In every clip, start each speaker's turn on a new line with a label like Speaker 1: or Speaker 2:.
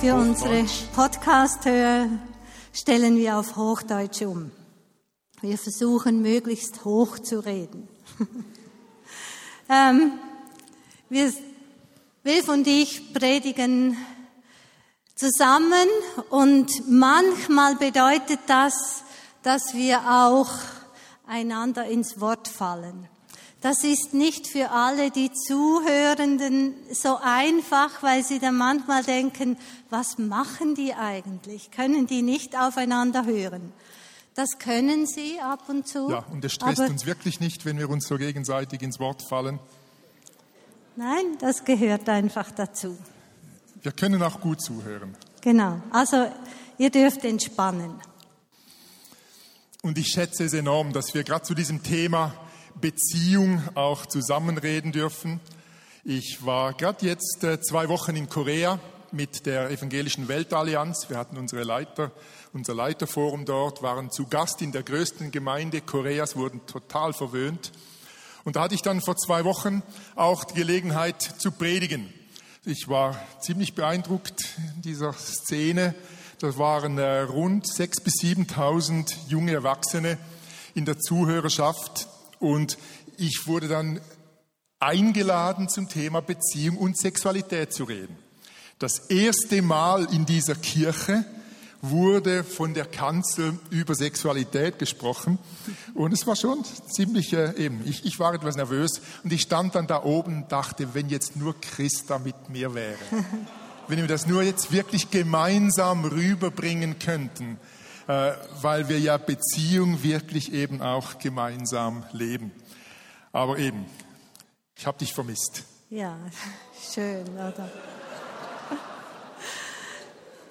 Speaker 1: für unsere Podcast-Hörer stellen wir auf Hochdeutsch um. Wir versuchen möglichst hoch zu reden. ähm, wir, Wilf und ich predigen zusammen und manchmal bedeutet das, dass wir auch einander ins Wort fallen. Das ist nicht für alle die Zuhörenden so einfach, weil sie dann manchmal denken, was machen die eigentlich? Können die nicht aufeinander hören? Das können sie ab und zu.
Speaker 2: Ja, und es stresst uns wirklich nicht, wenn wir uns so gegenseitig ins Wort fallen.
Speaker 1: Nein, das gehört einfach dazu.
Speaker 2: Wir können auch gut zuhören.
Speaker 1: Genau, also ihr dürft entspannen.
Speaker 2: Und ich schätze es enorm, dass wir gerade zu diesem Thema Beziehung auch zusammenreden dürfen. Ich war gerade jetzt äh, zwei Wochen in Korea mit der Evangelischen Weltallianz. Wir hatten unsere Leiter, unser Leiterforum dort, waren zu Gast in der größten Gemeinde Koreas, wurden total verwöhnt. Und da hatte ich dann vor zwei Wochen auch die Gelegenheit zu predigen. Ich war ziemlich beeindruckt dieser Szene. Das waren äh, rund sechs bis 7.000 junge Erwachsene in der Zuhörerschaft, und ich wurde dann eingeladen zum Thema Beziehung und Sexualität zu reden. Das erste Mal in dieser Kirche wurde von der Kanzel über Sexualität gesprochen. Und es war schon ziemlich äh, eben. Ich, ich war etwas nervös und ich stand dann da oben und dachte, wenn jetzt nur Christa mit mir wäre. wenn wir das nur jetzt wirklich gemeinsam rüberbringen könnten. Äh, weil wir ja Beziehung wirklich eben auch gemeinsam leben. Aber eben, ich habe dich vermisst.
Speaker 1: Ja, schön, oder?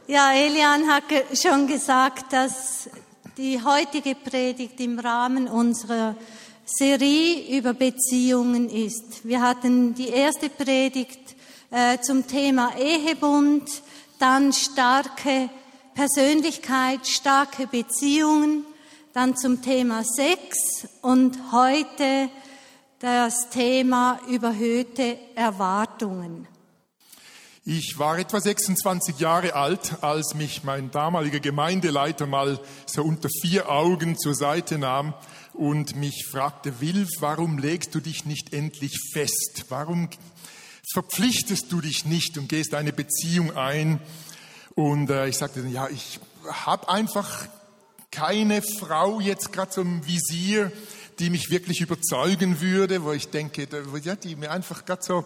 Speaker 1: Ja, Elian hat schon gesagt, dass die heutige Predigt im Rahmen unserer Serie über Beziehungen ist. Wir hatten die erste Predigt äh, zum Thema Ehebund, dann starke Persönlichkeit, starke Beziehungen, dann zum Thema Sex und heute das Thema überhöhte Erwartungen.
Speaker 2: Ich war etwa 26 Jahre alt, als mich mein damaliger Gemeindeleiter mal so unter vier Augen zur Seite nahm und mich fragte, Wilf, warum legst du dich nicht endlich fest? Warum verpflichtest du dich nicht und gehst eine Beziehung ein? Und äh, ich sagte dann, ja, ich habe einfach keine Frau jetzt gerade im Visier, die mich wirklich überzeugen würde, wo ich denke, ja, die mir einfach gerade so,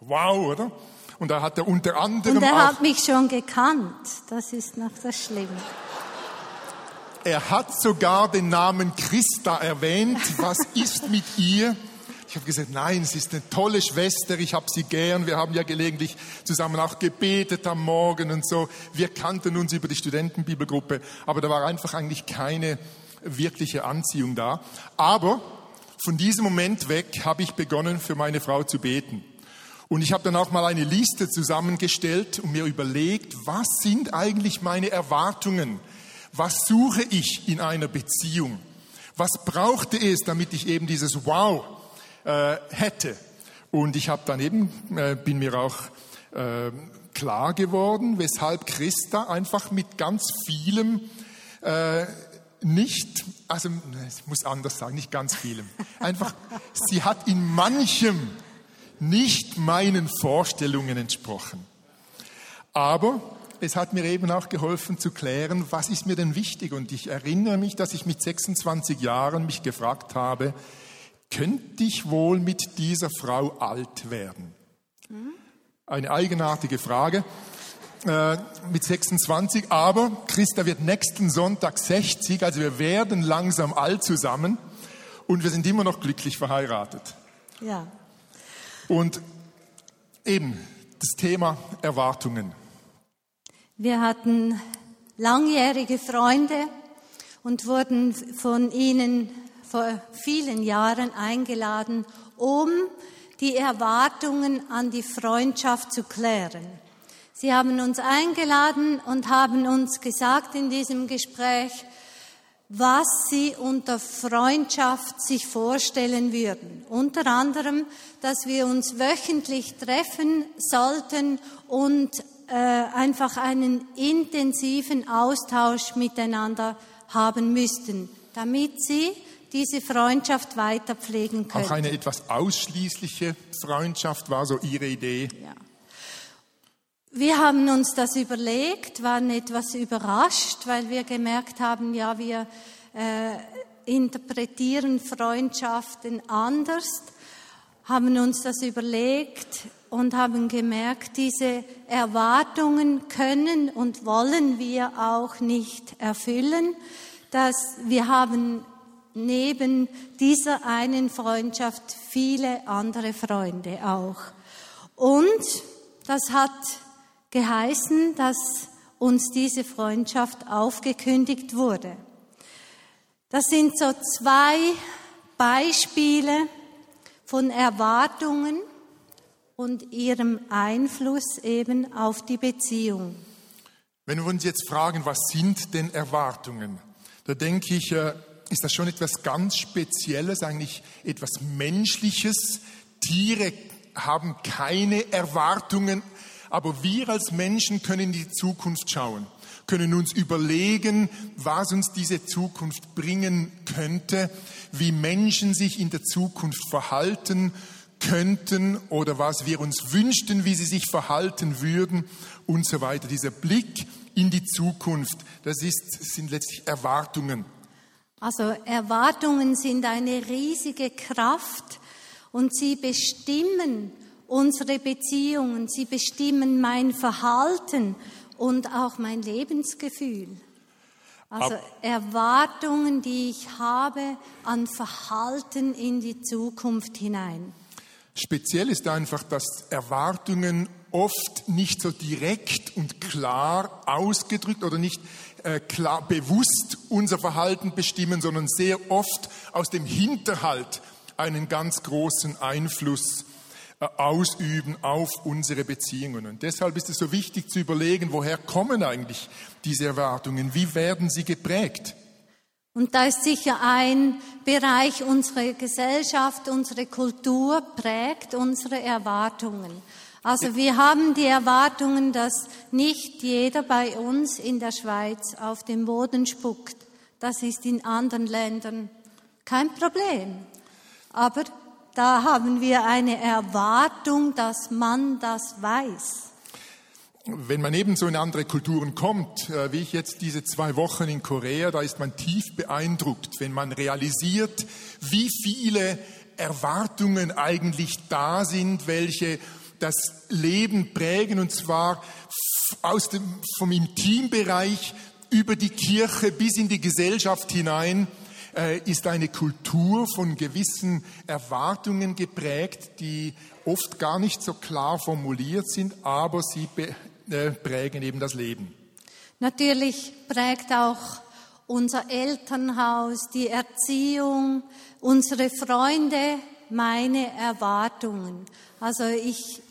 Speaker 2: wow, oder? Und da hat er unter anderem
Speaker 1: Und er hat mich schon gekannt. Das ist noch das Schlimme.
Speaker 2: Er hat sogar den Namen Christa erwähnt. Was ist mit ihr? Ich habe gesagt, nein, sie ist eine tolle Schwester, ich habe sie gern. Wir haben ja gelegentlich zusammen auch gebetet am Morgen und so. Wir kannten uns über die Studentenbibelgruppe, aber da war einfach eigentlich keine wirkliche Anziehung da. Aber von diesem Moment weg habe ich begonnen, für meine Frau zu beten. Und ich habe dann auch mal eine Liste zusammengestellt und mir überlegt, was sind eigentlich meine Erwartungen? Was suche ich in einer Beziehung? Was brauchte es, damit ich eben dieses Wow äh, hätte. Und ich habe dann eben, äh, bin mir auch äh, klar geworden, weshalb Christa einfach mit ganz vielem äh, nicht, also ich muss anders sagen, nicht ganz vielem, einfach, sie hat in manchem nicht meinen Vorstellungen entsprochen. Aber es hat mir eben auch geholfen zu klären, was ist mir denn wichtig. Und ich erinnere mich, dass ich mit 26 Jahren mich gefragt habe, könnte ich wohl mit dieser Frau alt werden? Eine eigenartige Frage äh, mit 26, aber Christa wird nächsten Sonntag 60, also wir werden langsam alt zusammen und wir sind immer noch glücklich verheiratet.
Speaker 1: Ja.
Speaker 2: Und eben das Thema Erwartungen.
Speaker 1: Wir hatten langjährige Freunde und wurden von ihnen vor vielen Jahren eingeladen, um die Erwartungen an die Freundschaft zu klären. Sie haben uns eingeladen und haben uns gesagt in diesem Gespräch, was sie unter Freundschaft sich vorstellen würden. Unter anderem, dass wir uns wöchentlich treffen sollten und äh, einfach einen intensiven Austausch miteinander haben müssten, damit sie diese Freundschaft weiter pflegen können.
Speaker 2: Auch eine etwas ausschließliche Freundschaft war so Ihre Idee.
Speaker 1: Ja. Wir haben uns das überlegt, waren etwas überrascht, weil wir gemerkt haben, ja, wir äh, interpretieren Freundschaften anders, haben uns das überlegt und haben gemerkt, diese Erwartungen können und wollen wir auch nicht erfüllen, dass wir haben neben dieser einen Freundschaft viele andere Freunde auch. Und das hat geheißen, dass uns diese Freundschaft aufgekündigt wurde. Das sind so zwei Beispiele von Erwartungen und ihrem Einfluss eben auf die Beziehung.
Speaker 2: Wenn wir uns jetzt fragen, was sind denn Erwartungen, da denke ich, äh, ist das schon etwas ganz Spezielles, eigentlich etwas Menschliches. Tiere haben keine Erwartungen aber wir als Menschen können in die Zukunft schauen, können uns überlegen, was uns diese Zukunft bringen könnte, wie Menschen sich in der Zukunft verhalten könnten oder was wir uns wünschten, wie sie sich verhalten würden und so weiter. Dieser Blick in die Zukunft, das ist, sind letztlich Erwartungen.
Speaker 1: Also Erwartungen sind eine riesige Kraft und sie bestimmen unsere Beziehungen, sie bestimmen mein Verhalten und auch mein Lebensgefühl. Also Erwartungen, die ich habe an Verhalten in die Zukunft hinein.
Speaker 2: Speziell ist einfach, dass Erwartungen oft nicht so direkt und klar ausgedrückt oder nicht äh, klar bewusst unser Verhalten bestimmen, sondern sehr oft aus dem Hinterhalt einen ganz großen Einfluss äh, ausüben auf unsere Beziehungen. Und deshalb ist es so wichtig zu überlegen, woher kommen eigentlich diese Erwartungen? Wie werden sie geprägt?
Speaker 1: Und da ist sicher ein Bereich unserer Gesellschaft, unsere Kultur prägt unsere Erwartungen. Also wir haben die Erwartungen, dass nicht jeder bei uns in der Schweiz auf den Boden spuckt. Das ist in anderen Ländern kein Problem. Aber da haben wir eine Erwartung, dass man das weiß.
Speaker 2: Wenn man ebenso in andere Kulturen kommt, äh, wie ich jetzt diese zwei Wochen in Korea, da ist man tief beeindruckt, wenn man realisiert, wie viele Erwartungen eigentlich da sind, welche das Leben prägen, und zwar aus dem, vom Intimbereich über die Kirche bis in die Gesellschaft hinein. Äh, ist eine Kultur von gewissen Erwartungen geprägt, die oft gar nicht so klar formuliert sind, aber sie äh, prägen eben das Leben.
Speaker 1: Natürlich prägt auch unser Elternhaus, die Erziehung, unsere Freunde meine Erwartungen. Also ich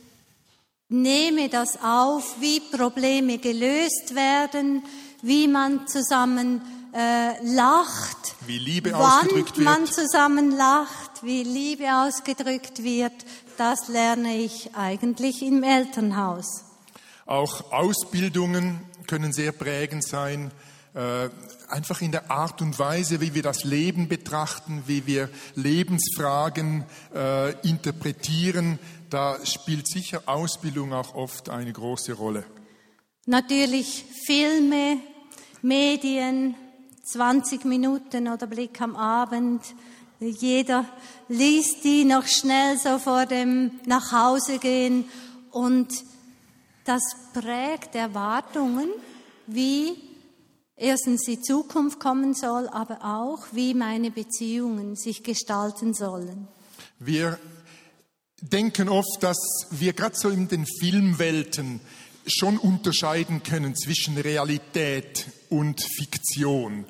Speaker 1: nehme das auf, wie Probleme gelöst werden, wie man zusammen äh, lacht,
Speaker 2: wie Liebe
Speaker 1: wann
Speaker 2: ausgedrückt
Speaker 1: man
Speaker 2: wird.
Speaker 1: zusammen lacht, wie Liebe ausgedrückt wird, das lerne ich eigentlich im Elternhaus.
Speaker 2: Auch Ausbildungen können sehr prägend sein, äh, einfach in der Art und Weise, wie wir das Leben betrachten, wie wir Lebensfragen äh, interpretieren. Da spielt sicher Ausbildung auch oft eine große Rolle.
Speaker 1: Natürlich Filme, Medien, 20 Minuten oder Blick am Abend. Jeder liest die noch schnell so vor dem Nachhausegehen und das prägt Erwartungen, wie erstens die Zukunft kommen soll, aber auch wie meine Beziehungen sich gestalten sollen.
Speaker 2: Wir denken oft, dass wir gerade so in den Filmwelten schon unterscheiden können zwischen Realität und Fiktion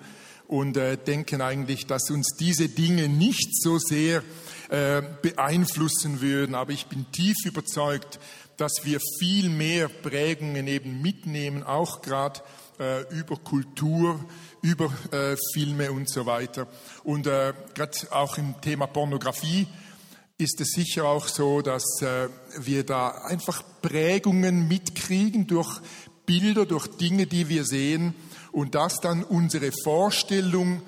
Speaker 2: und äh, denken eigentlich, dass uns diese Dinge nicht so sehr äh, beeinflussen würden. Aber ich bin tief überzeugt, dass wir viel mehr Prägungen eben mitnehmen, auch gerade äh, über Kultur, über äh, Filme und so weiter. Und äh, gerade auch im Thema Pornografie ist es sicher auch so, dass äh, wir da einfach Prägungen mitkriegen durch Bilder, durch Dinge, die wir sehen und das dann unsere Vorstellung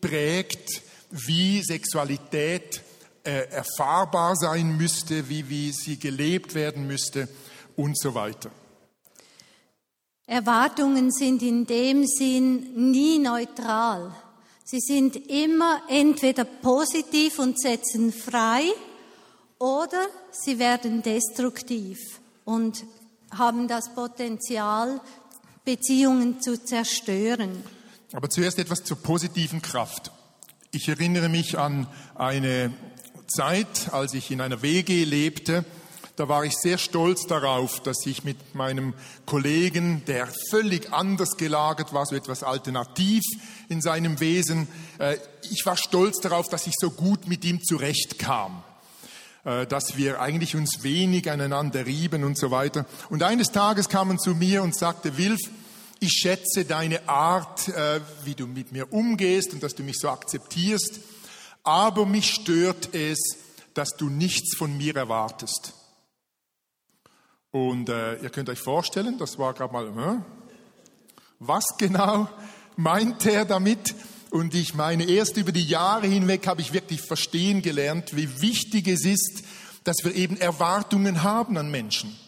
Speaker 2: prägt, wie Sexualität äh, erfahrbar sein müsste, wie, wie sie gelebt werden müsste und so weiter.
Speaker 1: Erwartungen sind in dem Sinn nie neutral. Sie sind immer entweder positiv und setzen frei oder sie werden destruktiv und haben das Potenzial, Beziehungen zu zerstören.
Speaker 2: Aber zuerst etwas zur positiven Kraft. Ich erinnere mich an eine Zeit, als ich in einer WG lebte. Da war ich sehr stolz darauf, dass ich mit meinem Kollegen, der völlig anders gelagert war, so etwas alternativ in seinem Wesen, äh, ich war stolz darauf, dass ich so gut mit ihm zurechtkam. Äh, dass wir eigentlich uns wenig aneinander rieben und so weiter. Und eines Tages kam man zu mir und sagte, Wilf, ich schätze deine Art, äh, wie du mit mir umgehst und dass du mich so akzeptierst, aber mich stört es, dass du nichts von mir erwartest. Und äh, ihr könnt euch vorstellen, das war gerade mal, äh, was genau meint er damit? Und ich meine, erst über die Jahre hinweg habe ich wirklich verstehen gelernt, wie wichtig es ist, dass wir eben Erwartungen haben an Menschen.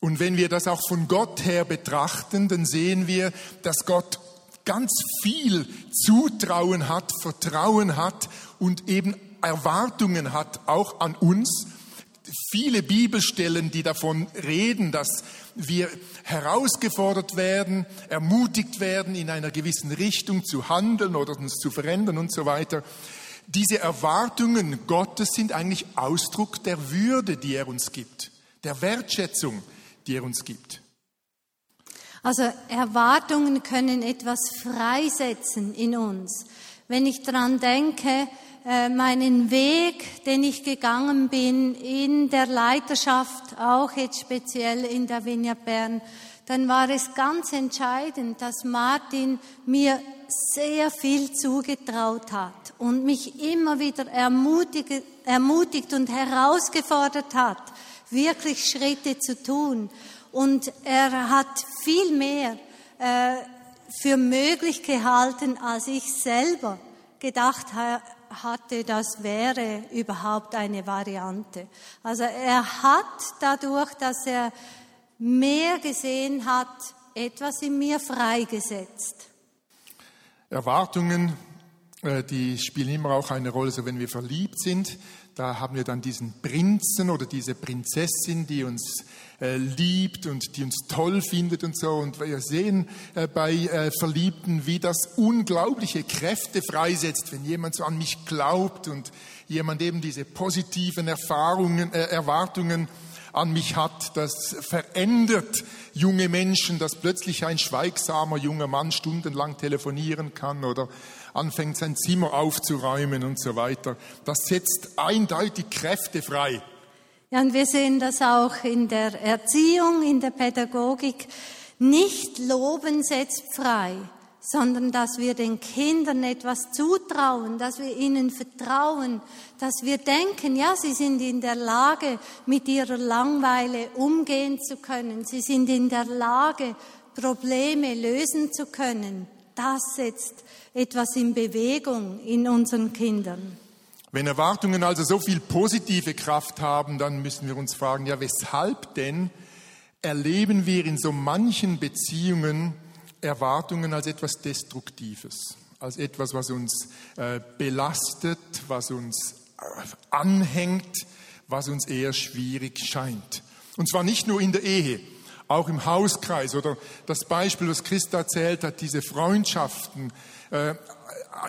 Speaker 2: Und wenn wir das auch von Gott her betrachten, dann sehen wir, dass Gott ganz viel Zutrauen hat, Vertrauen hat und eben Erwartungen hat, auch an uns viele Bibelstellen, die davon reden, dass wir herausgefordert werden, ermutigt werden, in einer gewissen Richtung zu handeln oder uns zu verändern und so weiter. Diese Erwartungen Gottes sind eigentlich Ausdruck der Würde, die er uns gibt, der Wertschätzung, die er uns gibt.
Speaker 1: Also Erwartungen können etwas freisetzen in uns. Wenn ich daran denke, meinen Weg, den ich gegangen bin in der Leiterschaft, auch jetzt speziell in der Vinja Bern, dann war es ganz entscheidend, dass Martin mir sehr viel zugetraut hat und mich immer wieder ermutigt, ermutigt und herausgefordert hat, wirklich Schritte zu tun. Und er hat viel mehr äh, für möglich gehalten, als ich selber gedacht hatte, das wäre überhaupt eine Variante. Also er hat dadurch, dass er mehr gesehen hat, etwas in mir freigesetzt.
Speaker 2: Erwartungen, die spielen immer auch eine Rolle, so wenn wir verliebt sind. Da haben wir dann diesen Prinzen oder diese Prinzessin, die uns äh, liebt und die uns toll findet und so. Und wir sehen äh, bei äh, Verliebten, wie das unglaubliche Kräfte freisetzt, wenn jemand so an mich glaubt und jemand eben diese positiven Erfahrungen, äh, Erwartungen an mich hat. Das verändert junge Menschen, dass plötzlich ein schweigsamer junger Mann stundenlang telefonieren kann oder anfängt sein Zimmer aufzuräumen und so weiter. Das setzt eindeutig Kräfte frei.
Speaker 1: Ja, und wir sehen das auch in der Erziehung, in der Pädagogik. Nicht loben setzt frei, sondern dass wir den Kindern etwas zutrauen, dass wir ihnen vertrauen, dass wir denken, ja, sie sind in der Lage, mit ihrer Langweile umgehen zu können. Sie sind in der Lage, Probleme lösen zu können. Das setzt etwas in Bewegung in unseren Kindern.
Speaker 2: Wenn Erwartungen also so viel positive Kraft haben, dann müssen wir uns fragen, ja, weshalb denn erleben wir in so manchen Beziehungen Erwartungen als etwas Destruktives, als etwas, was uns äh, belastet, was uns äh, anhängt, was uns eher schwierig scheint. Und zwar nicht nur in der Ehe, auch im Hauskreis oder das Beispiel, was Christa erzählt hat, diese Freundschaften, äh,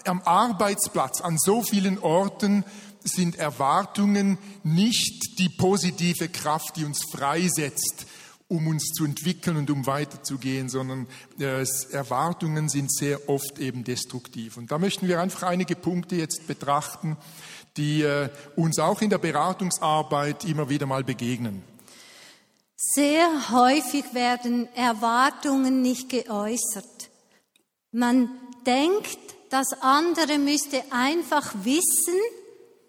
Speaker 2: am Arbeitsplatz, an so vielen Orten sind Erwartungen nicht die positive Kraft, die uns freisetzt um uns zu entwickeln und um weiterzugehen, sondern äh, Erwartungen sind sehr oft eben destruktiv. Und da möchten wir einfach einige Punkte jetzt betrachten, die äh, uns auch in der Beratungsarbeit immer wieder mal begegnen.
Speaker 1: Sehr häufig werden Erwartungen nicht geäußert. Man denkt, das andere müsste einfach wissen,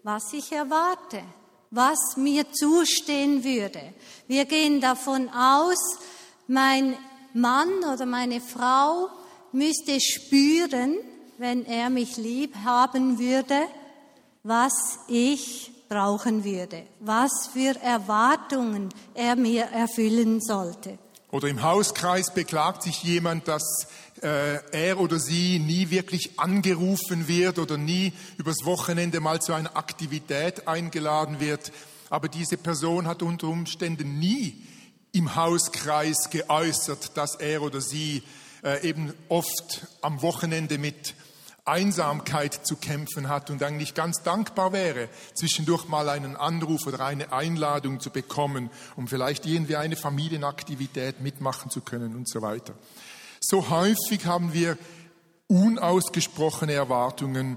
Speaker 1: was ich erwarte, was mir zustehen würde. Wir gehen davon aus, mein Mann oder meine Frau müsste spüren, wenn er mich lieb haben würde, was ich brauchen würde, was für Erwartungen er mir erfüllen sollte.
Speaker 2: Oder im Hauskreis beklagt sich jemand, dass äh, er oder sie nie wirklich angerufen wird oder nie übers Wochenende mal zu einer Aktivität eingeladen wird. Aber diese Person hat unter Umständen nie im Hauskreis geäußert, dass er oder sie äh, eben oft am Wochenende mit Einsamkeit zu kämpfen hat und eigentlich ganz dankbar wäre, zwischendurch mal einen Anruf oder eine Einladung zu bekommen, um vielleicht irgendwie eine Familienaktivität mitmachen zu können und so weiter. So häufig haben wir unausgesprochene Erwartungen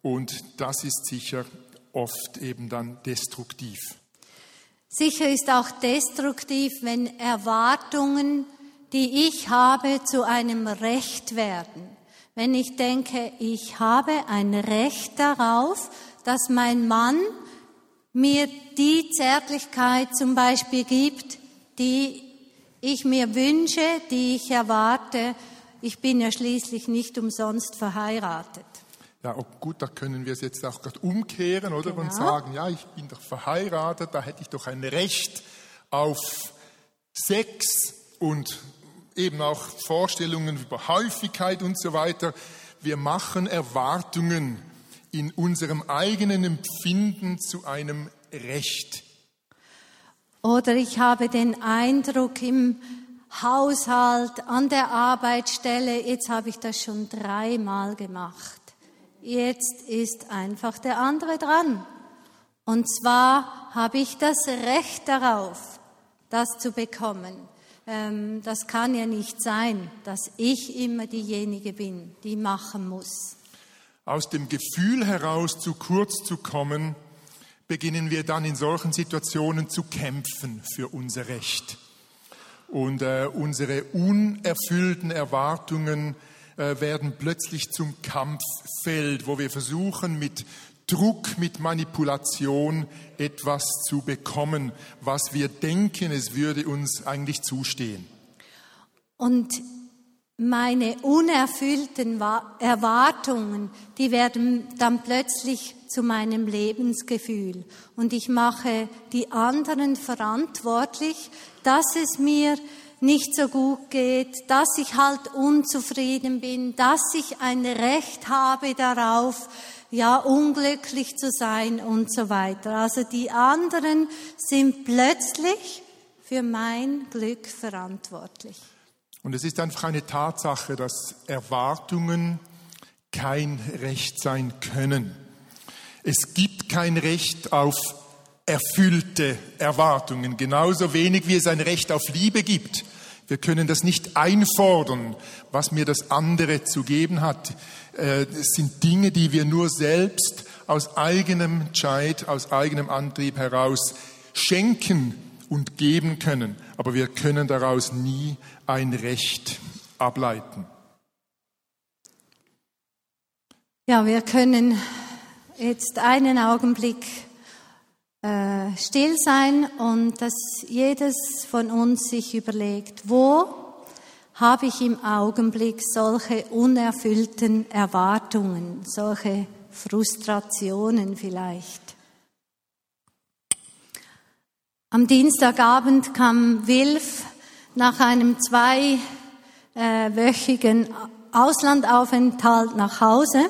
Speaker 2: und das ist sicher oft eben dann destruktiv.
Speaker 1: Sicher ist auch destruktiv, wenn Erwartungen, die ich habe, zu einem Recht werden wenn ich denke, ich habe ein Recht darauf, dass mein Mann mir die Zärtlichkeit zum Beispiel gibt, die ich mir wünsche, die ich erwarte. Ich bin ja schließlich nicht umsonst verheiratet.
Speaker 2: Ja, oh gut, da können wir es jetzt auch gerade umkehren, oder? Genau. Und sagen, ja, ich bin doch verheiratet, da hätte ich doch ein Recht auf Sex und eben auch Vorstellungen über Häufigkeit und so weiter. Wir machen Erwartungen in unserem eigenen Empfinden zu einem Recht.
Speaker 1: Oder ich habe den Eindruck im Haushalt, an der Arbeitsstelle, jetzt habe ich das schon dreimal gemacht. Jetzt ist einfach der andere dran. Und zwar habe ich das Recht darauf, das zu bekommen. Ähm, das kann ja nicht sein, dass ich immer diejenige bin, die machen muss.
Speaker 2: Aus dem Gefühl heraus zu kurz zu kommen, beginnen wir dann in solchen Situationen zu kämpfen für unser Recht. Und äh, unsere unerfüllten Erwartungen äh, werden plötzlich zum Kampffeld, wo wir versuchen, mit Druck, mit Manipulation etwas zu bekommen, was wir denken, es würde uns eigentlich zustehen.
Speaker 1: Und meine unerfüllten Erwartungen, die werden dann plötzlich zu meinem Lebensgefühl. Und ich mache die anderen verantwortlich, dass es mir nicht so gut geht, dass ich halt unzufrieden bin, dass ich ein Recht habe darauf, ja, unglücklich zu sein und so weiter. Also die anderen sind plötzlich für mein Glück verantwortlich.
Speaker 2: Und es ist einfach eine Tatsache, dass Erwartungen kein Recht sein können. Es gibt kein Recht auf erfüllte Erwartungen, genauso wenig wie es ein Recht auf Liebe gibt. Wir können das nicht einfordern, was mir das andere zu geben hat. Äh, es sind Dinge, die wir nur selbst aus eigenem Entscheid, aus eigenem Antrieb heraus schenken und geben können. Aber wir können daraus nie ein Recht ableiten.
Speaker 1: Ja, wir können jetzt einen Augenblick äh, still sein und dass jedes von uns sich überlegt, wo habe ich im Augenblick solche unerfüllten Erwartungen, solche Frustrationen vielleicht. Am Dienstagabend kam Wilf nach einem zweiwöchigen Auslandaufenthalt nach Hause.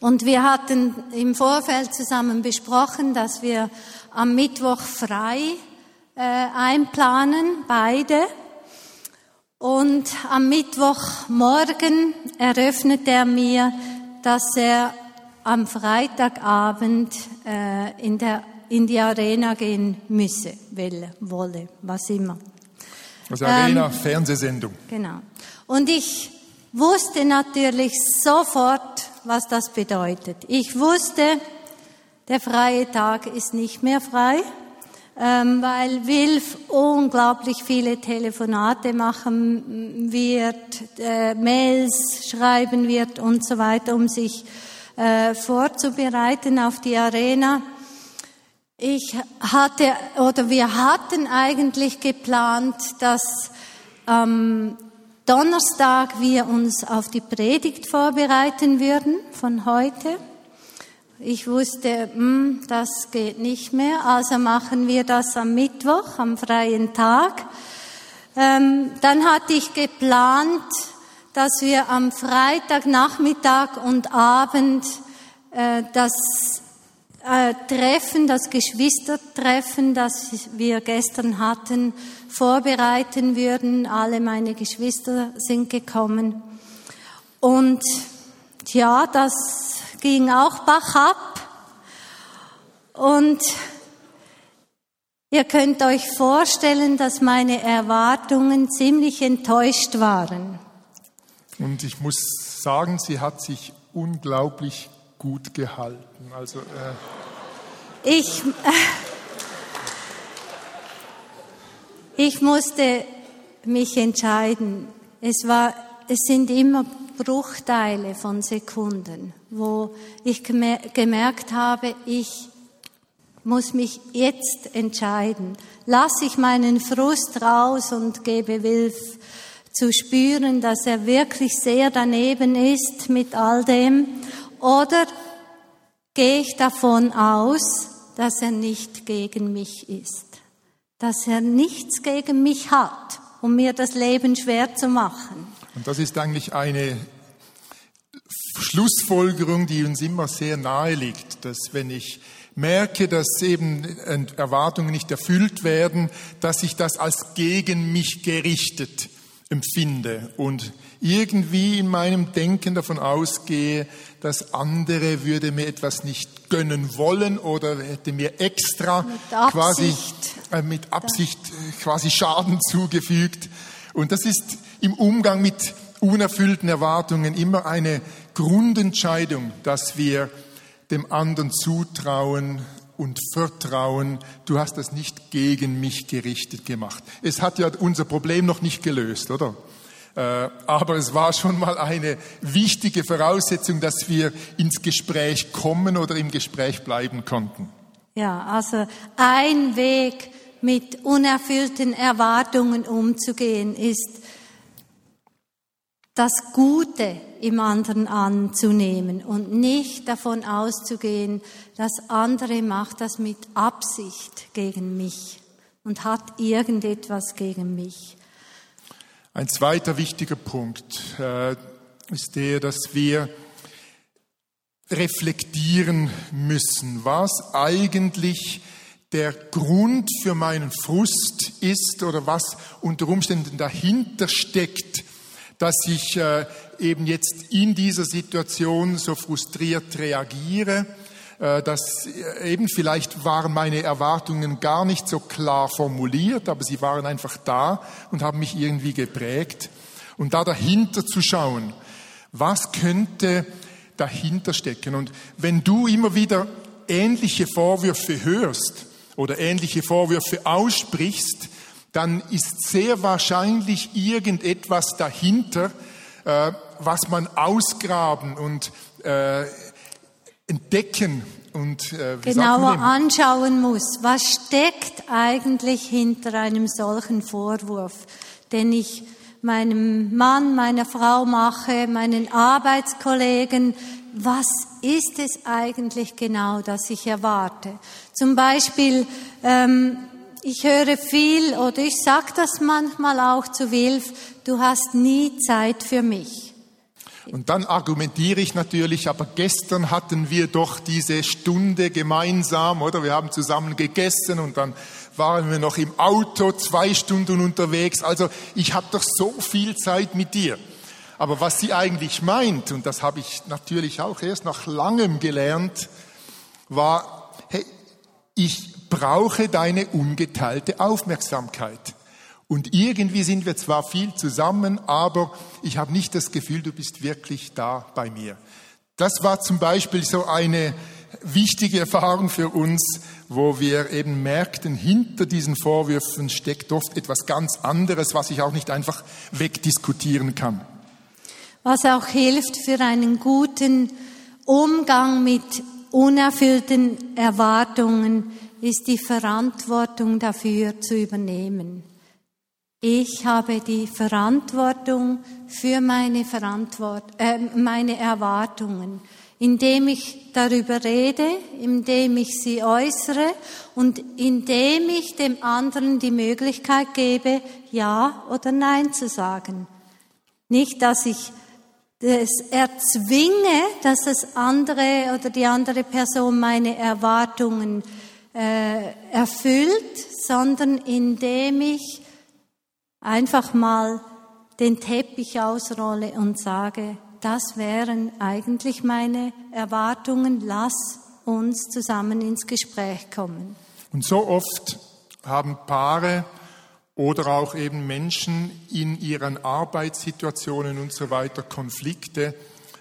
Speaker 1: Und wir hatten im Vorfeld zusammen besprochen, dass wir am Mittwoch frei äh, einplanen, beide. Und am Mittwochmorgen eröffnet er mir, dass er am Freitagabend äh, in, der, in die Arena gehen müsse, will, wolle, was immer.
Speaker 2: Also Arena, ähm, Fernsehsendung.
Speaker 1: Genau. Und ich wusste natürlich sofort, was das bedeutet. Ich wusste, der freie Tag ist nicht mehr frei, weil Wilf unglaublich viele Telefonate machen wird, äh, Mails schreiben wird und so weiter, um sich äh, vorzubereiten auf die Arena. Ich hatte oder wir hatten eigentlich geplant, dass am Donnerstag wir uns auf die Predigt vorbereiten würden von heute. Ich wusste, hm, das geht nicht mehr, also machen wir das am Mittwoch, am freien Tag. Ähm, dann hatte ich geplant, dass wir am Freitagnachmittag und Abend äh, das äh, Treffen, das Geschwistertreffen, das wir gestern hatten, vorbereiten würden. Alle meine Geschwister sind gekommen. Und ja, das ging auch Bach ab. Und ihr könnt euch vorstellen, dass meine Erwartungen ziemlich enttäuscht waren.
Speaker 2: Und ich muss sagen, sie hat sich unglaublich gut gehalten. Also,
Speaker 1: äh ich, äh, ich musste mich entscheiden. Es war, es sind immer Bruchteile von Sekunden, wo ich gemerkt habe, ich muss mich jetzt entscheiden. Lasse ich meinen Frust raus und gebe Wilf zu spüren, dass er wirklich sehr daneben ist mit all dem oder gehe ich davon aus, dass er nicht gegen mich ist, dass er nichts gegen mich hat, um mir das Leben schwer zu machen.
Speaker 2: Und das ist eigentlich eine Schlussfolgerung, die uns immer sehr nahe liegt, dass wenn ich merke, dass eben Erwartungen nicht erfüllt werden, dass ich das als gegen mich gerichtet empfinde und irgendwie in meinem Denken davon ausgehe, dass andere würde mir etwas nicht gönnen wollen oder hätte mir extra mit quasi äh, mit Absicht äh, quasi Schaden zugefügt. Und das ist im Umgang mit unerfüllten Erwartungen immer eine Grundentscheidung, dass wir dem anderen zutrauen und vertrauen, du hast das nicht gegen mich gerichtet gemacht. Es hat ja unser Problem noch nicht gelöst, oder? Äh, aber es war schon mal eine wichtige Voraussetzung, dass wir ins Gespräch kommen oder im Gespräch bleiben konnten.
Speaker 1: Ja, also ein Weg mit unerfüllten Erwartungen umzugehen ist, das Gute im anderen anzunehmen und nicht davon auszugehen, dass andere macht das mit Absicht gegen mich und hat irgendetwas gegen mich.
Speaker 2: Ein zweiter wichtiger Punkt äh, ist der, dass wir reflektieren müssen, was eigentlich der Grund für meinen Frust ist oder was unter Umständen dahinter steckt, dass ich äh, eben jetzt in dieser Situation so frustriert reagiere äh, dass äh, eben vielleicht waren meine Erwartungen gar nicht so klar formuliert, aber sie waren einfach da und haben mich irgendwie geprägt. Und da dahinter zu schauen, was könnte dahinter stecken? Und wenn du immer wieder ähnliche Vorwürfe hörst oder ähnliche Vorwürfe aussprichst, dann ist sehr wahrscheinlich irgendetwas dahinter, äh, was man ausgraben und entdecken und
Speaker 1: äh, genauer anschauen muss. Was steckt eigentlich hinter einem solchen Vorwurf, den ich meinem Mann, meiner Frau mache, meinen Arbeitskollegen? Was ist es eigentlich genau, das ich erwarte? Zum Beispiel, ähm, ich höre viel oder ich sage das manchmal auch zu Wilf, du hast nie Zeit für mich.
Speaker 2: Und dann argumentiere ich natürlich, aber gestern hatten wir doch diese Stunde gemeinsam, oder? Wir haben zusammen gegessen und dann waren wir noch im Auto zwei Stunden unterwegs. Also ich habe doch so viel Zeit mit dir. Aber was sie eigentlich meint, und das habe ich natürlich auch erst nach langem gelernt, war, hey, ich brauche deine ungeteilte Aufmerksamkeit. Und irgendwie sind wir zwar viel zusammen, aber ich habe nicht das Gefühl, du bist wirklich da bei mir. Das war zum Beispiel so eine wichtige Erfahrung für uns, wo wir eben merkten, hinter diesen Vorwürfen steckt oft etwas ganz anderes, was ich auch nicht einfach wegdiskutieren kann.
Speaker 1: Was auch hilft für einen guten Umgang mit unerfüllten Erwartungen, ist die Verantwortung dafür zu übernehmen. Ich habe die Verantwortung für meine, Verantwort äh, meine Erwartungen, indem ich darüber rede, indem ich sie äußere und indem ich dem anderen die Möglichkeit gebe, Ja oder Nein zu sagen. Nicht, dass ich es erzwinge, dass das andere oder die andere Person meine Erwartungen äh, erfüllt, sondern indem ich einfach mal den Teppich ausrolle und sage, das wären eigentlich meine Erwartungen, lass uns zusammen ins Gespräch kommen.
Speaker 2: Und so oft haben Paare oder auch eben Menschen in ihren Arbeitssituationen und so weiter Konflikte,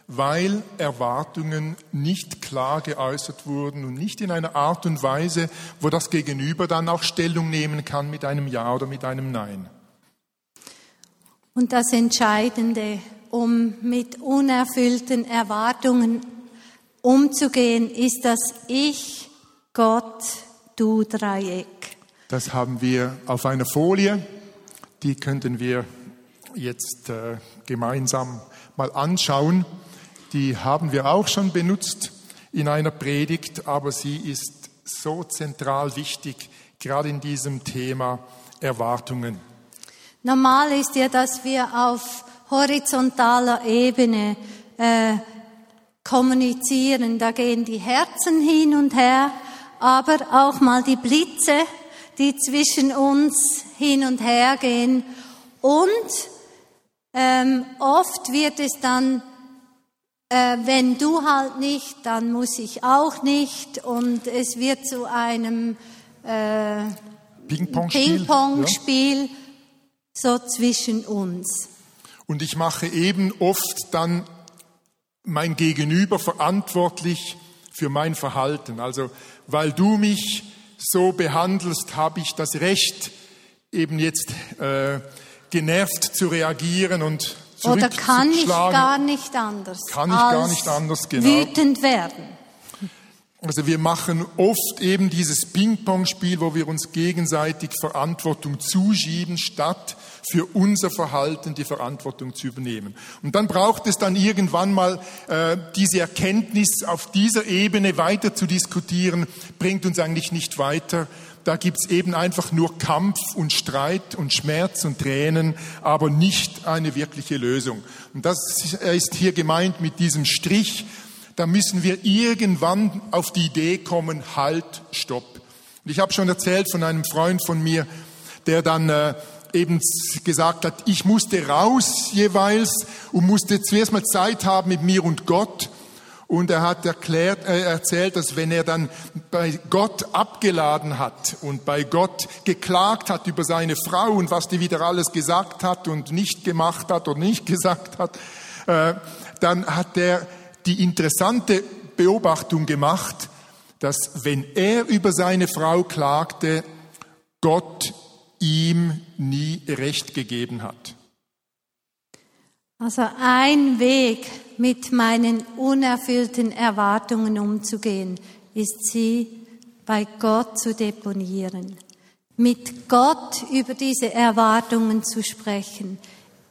Speaker 2: weil Erwartungen nicht klar geäußert wurden und nicht in einer Art und Weise, wo das Gegenüber dann auch Stellung nehmen kann mit einem Ja oder mit einem Nein.
Speaker 1: Und das Entscheidende, um mit unerfüllten Erwartungen umzugehen, ist das Ich, Gott, du Dreieck.
Speaker 2: Das haben wir auf einer Folie. Die könnten wir jetzt äh, gemeinsam mal anschauen. Die haben wir auch schon benutzt in einer Predigt, aber sie ist so zentral wichtig, gerade in diesem Thema Erwartungen.
Speaker 1: Normal ist ja, dass wir auf horizontaler Ebene äh, kommunizieren. Da gehen die Herzen hin und her, aber auch mal die Blitze, die zwischen uns hin und her gehen. Und ähm, oft wird es dann, äh, wenn du halt nicht, dann muss ich auch nicht. Und es wird zu einem äh,
Speaker 2: Ping-Pong-Spiel.
Speaker 1: Ping-Pong-Spiel. Ja so zwischen uns.
Speaker 2: Und ich mache eben oft dann mein Gegenüber verantwortlich für mein Verhalten. Also weil du mich so behandelst, habe ich das Recht, eben jetzt äh, genervt zu reagieren und
Speaker 1: Oder kann ich gar nicht anders.
Speaker 2: Kann ich gar nicht anders, genau.
Speaker 1: Wütend werden.
Speaker 2: Also wir machen oft eben dieses Ping-Pong-Spiel, wo wir uns gegenseitig Verantwortung zuschieben, statt für unser Verhalten die Verantwortung zu übernehmen. Und dann braucht es dann irgendwann mal äh, diese Erkenntnis auf dieser Ebene weiter zu diskutieren, bringt uns eigentlich nicht weiter. Da gibt's eben einfach nur Kampf und Streit und Schmerz und Tränen, aber nicht eine wirkliche Lösung. Und das ist hier gemeint mit diesem Strich, da müssen wir irgendwann auf die Idee kommen, halt, stopp. Und ich habe schon erzählt von einem Freund von mir, der dann äh, eben gesagt hat, ich musste raus jeweils und musste zuerst mal Zeit haben mit mir und Gott. Und er hat erklärt, äh, erzählt, dass wenn er dann bei Gott abgeladen hat und bei Gott geklagt hat über seine Frau und was die wieder alles gesagt hat und nicht gemacht hat oder nicht gesagt hat, äh, dann hat er die interessante Beobachtung gemacht, dass wenn er über seine Frau klagte, Gott ihm nie Recht gegeben hat.
Speaker 1: Also ein Weg, mit meinen unerfüllten Erwartungen umzugehen, ist sie bei Gott zu deponieren, mit Gott über diese Erwartungen zu sprechen,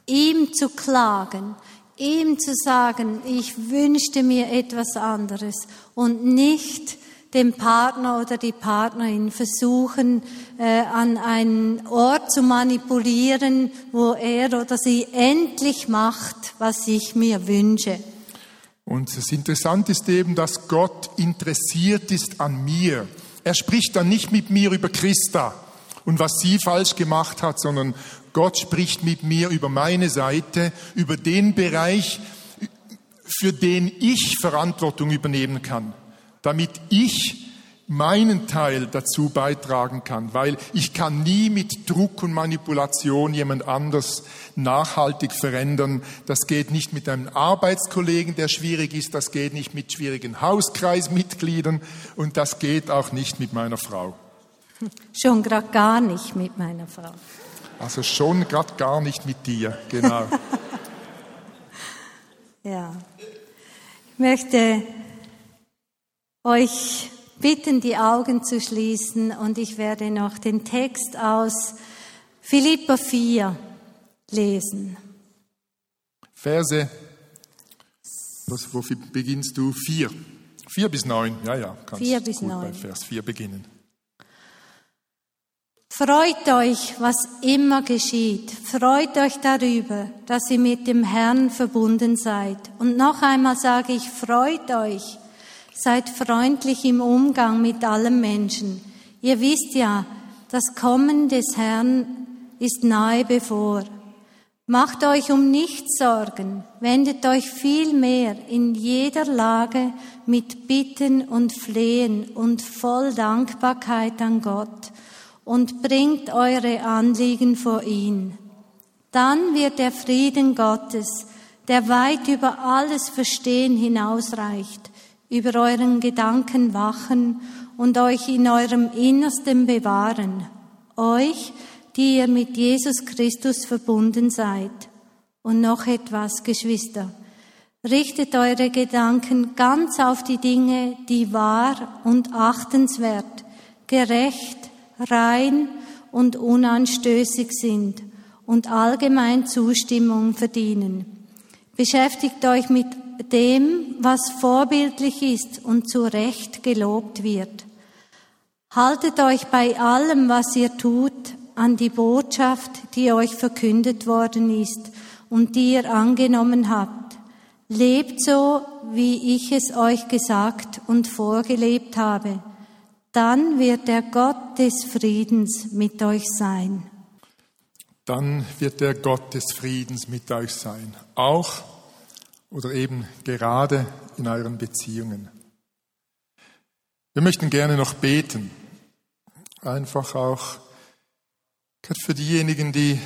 Speaker 1: ihm zu klagen, ihm zu sagen, ich wünschte mir etwas anderes und nicht dem Partner oder die Partnerin versuchen, äh, an einen Ort zu manipulieren, wo er oder sie endlich macht, was ich mir wünsche.
Speaker 2: Und das Interessante ist eben, dass Gott interessiert ist an mir. Er spricht dann nicht mit mir über Christa und was sie falsch gemacht hat, sondern Gott spricht mit mir über meine Seite, über den Bereich, für den ich Verantwortung übernehmen kann, damit ich meinen Teil dazu beitragen kann, weil ich kann nie mit Druck und Manipulation jemand anders nachhaltig verändern. Das geht nicht mit einem Arbeitskollegen, der schwierig ist, das geht nicht mit schwierigen Hauskreismitgliedern und das geht auch nicht mit meiner Frau.
Speaker 1: Schon gerade gar nicht mit meiner Frau.
Speaker 2: Also schon gerade gar nicht mit dir, genau.
Speaker 1: ja. Ich möchte euch bitten, die Augen zu schließen und ich werde noch den Text aus Philippa 4 lesen.
Speaker 2: Verse, was, wo beginnst du? Vier. Vier bis neun, ja, ja.
Speaker 1: Kannst Vier bis neun.
Speaker 2: Bei Vers vier beginnen.
Speaker 1: Freut euch, was immer geschieht. Freut euch darüber, dass ihr mit dem Herrn verbunden seid. Und noch einmal sage ich, freut euch. Seid freundlich im Umgang mit allen Menschen. Ihr wisst ja, das Kommen des Herrn ist nahe bevor. Macht euch um nichts Sorgen, wendet euch vielmehr in jeder Lage mit Bitten und Flehen und voll Dankbarkeit an Gott und bringt eure Anliegen vor ihn. Dann wird der Frieden Gottes, der weit über alles Verstehen hinausreicht, über euren Gedanken wachen und euch in eurem Innersten bewahren, euch, die ihr mit Jesus Christus verbunden seid. Und noch etwas, Geschwister. Richtet eure Gedanken ganz auf die Dinge, die wahr und achtenswert, gerecht, rein und unanstößig sind und allgemein Zustimmung verdienen. Beschäftigt euch mit dem, was vorbildlich ist und zu Recht gelobt wird. Haltet euch bei allem, was ihr tut, an die Botschaft, die euch verkündet worden ist und die ihr angenommen habt. Lebt so, wie ich es euch gesagt und vorgelebt habe dann wird der Gott des Friedens mit euch sein.
Speaker 2: Dann wird der Gott des Friedens mit euch sein, auch oder eben gerade in euren Beziehungen. Wir möchten gerne noch beten, einfach auch für diejenigen, die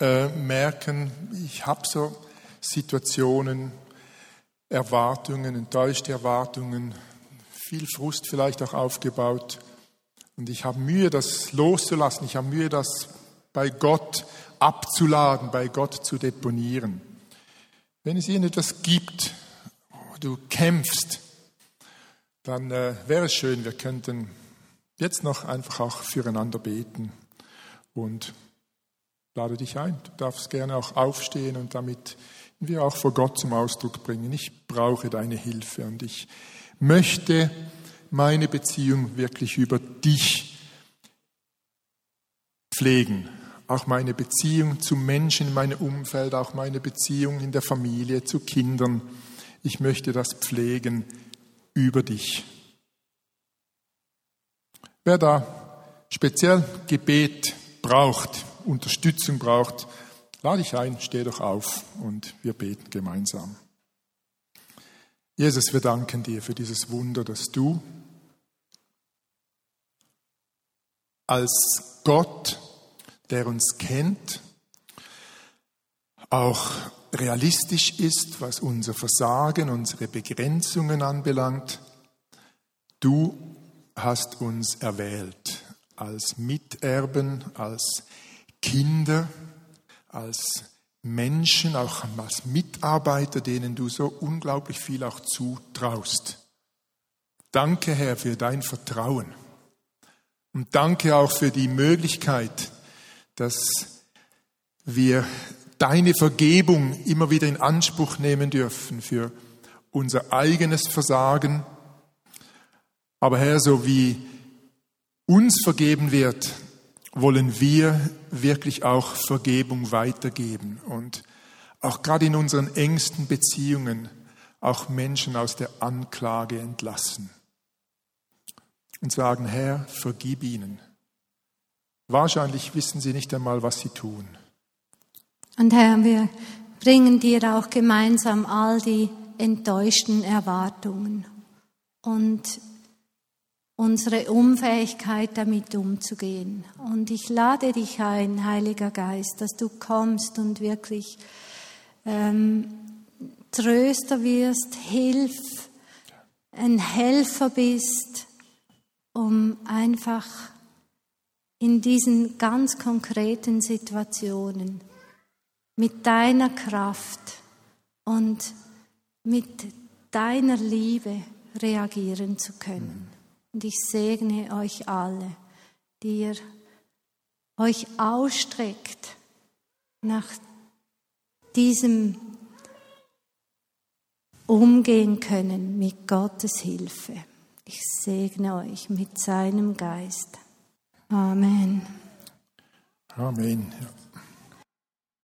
Speaker 2: äh, merken, ich habe so Situationen, Erwartungen, enttäuschte Erwartungen, viel Frust vielleicht auch aufgebaut. Und ich habe Mühe, das loszulassen. Ich habe Mühe, das bei Gott abzuladen, bei Gott zu deponieren. Wenn es Ihnen etwas gibt, wo du kämpfst, dann äh, wäre es schön, wir könnten jetzt noch einfach auch füreinander beten und lade dich ein. Du darfst gerne auch aufstehen und damit wir auch vor Gott zum Ausdruck bringen. Ich brauche deine Hilfe und ich möchte meine Beziehung wirklich über dich pflegen. Auch meine Beziehung zu Menschen in meinem Umfeld, auch meine Beziehung in der Familie, zu Kindern. Ich möchte das pflegen über dich. Wer da speziell Gebet braucht, Unterstützung braucht, lade ich ein, steh doch auf und wir beten gemeinsam. Jesus, wir danken dir für dieses Wunder, dass du als Gott, der uns kennt, auch realistisch ist, was unser Versagen, unsere Begrenzungen anbelangt. Du hast uns erwählt als Miterben, als Kinder, als Menschen, auch als Mitarbeiter, denen du so unglaublich viel auch zutraust. Danke, Herr, für dein Vertrauen. Und danke auch für die Möglichkeit, dass wir deine Vergebung immer wieder in Anspruch nehmen dürfen für unser eigenes Versagen. Aber Herr, so wie uns vergeben wird, wollen wir wirklich auch Vergebung weitergeben und auch gerade in unseren engsten Beziehungen auch Menschen aus der Anklage entlassen und sagen, Herr, vergib ihnen. Wahrscheinlich wissen sie nicht einmal, was sie tun.
Speaker 1: Und Herr, wir bringen dir auch gemeinsam all die enttäuschten Erwartungen. Und unsere Unfähigkeit damit umzugehen. Und ich lade dich ein, Heiliger Geist, dass du kommst und wirklich ähm, Tröster wirst, hilf, ein Helfer bist, um einfach in diesen ganz konkreten Situationen mit deiner Kraft und mit deiner Liebe reagieren zu können. Und ich segne euch alle, die ihr euch ausstreckt nach diesem Umgehen können mit Gottes Hilfe. Ich segne euch mit seinem Geist. Amen.
Speaker 2: Amen. Ja.